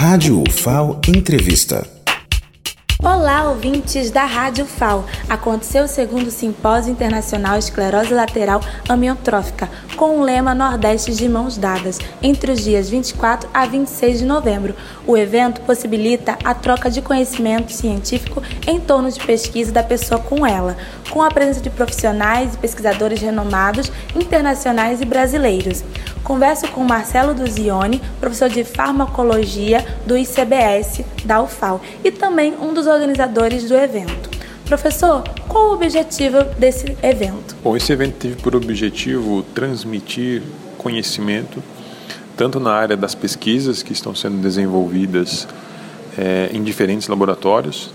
Rádio UFAO Entrevista. Olá, ouvintes da Rádio FAO. Aconteceu o segundo Simpósio Internacional Esclerose Lateral Amiotrófica, com o lema Nordeste de Mãos Dadas, entre os dias 24 a 26 de novembro. O evento possibilita a troca de conhecimento científico em torno de pesquisa da pessoa com ela, com a presença de profissionais e pesquisadores renomados, internacionais e brasileiros. Converso com Marcelo Duzione, professor de farmacologia do ICBS da UFAO e também um dos organizadores do evento. Professor, qual o objetivo desse evento? Bom, esse evento teve por objetivo transmitir conhecimento, tanto na área das pesquisas que estão sendo desenvolvidas é, em diferentes laboratórios,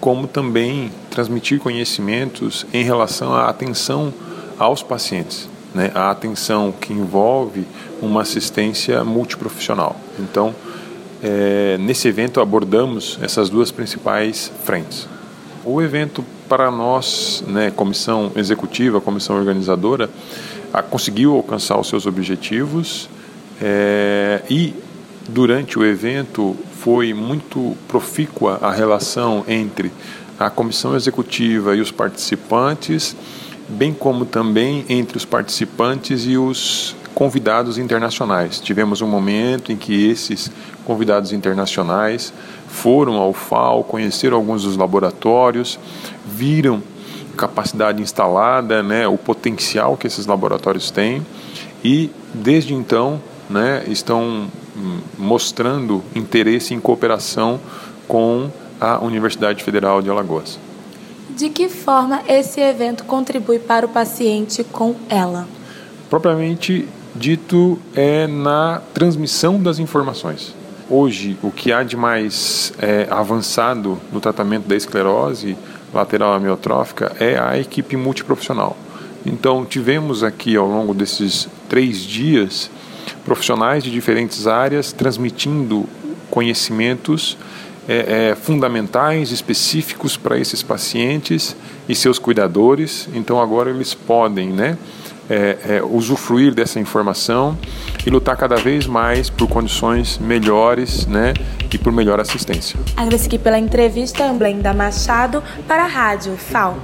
como também transmitir conhecimentos em relação à atenção aos pacientes, né, a atenção que envolve uma assistência multiprofissional. Então, é, nesse evento abordamos essas duas principais frentes. O evento para nós, né, comissão executiva, comissão organizadora, a, conseguiu alcançar os seus objetivos é, e durante o evento foi muito profícua a relação entre a comissão executiva e os participantes, bem como também entre os participantes e os convidados internacionais. Tivemos um momento em que esses convidados internacionais foram ao FAO, conheceram alguns dos laboratórios, viram capacidade instalada, né, o potencial que esses laboratórios têm e desde então né, estão hum, mostrando interesse em cooperação com a Universidade Federal de Alagoas. De que forma esse evento contribui para o paciente com ela? Propriamente dito é na transmissão das informações. Hoje, o que há de mais é, avançado no tratamento da esclerose lateral amiotrófica é a equipe multiprofissional. Então, tivemos aqui ao longo desses três dias profissionais de diferentes áreas transmitindo conhecimentos é, é, fundamentais, específicos para esses pacientes e seus cuidadores. Então, agora eles podem, né? É, é, usufruir dessa informação e lutar cada vez mais por condições melhores né, e por melhor assistência. Agradeço aqui pela entrevista, Amblenda Machado, para a Rádio FAO.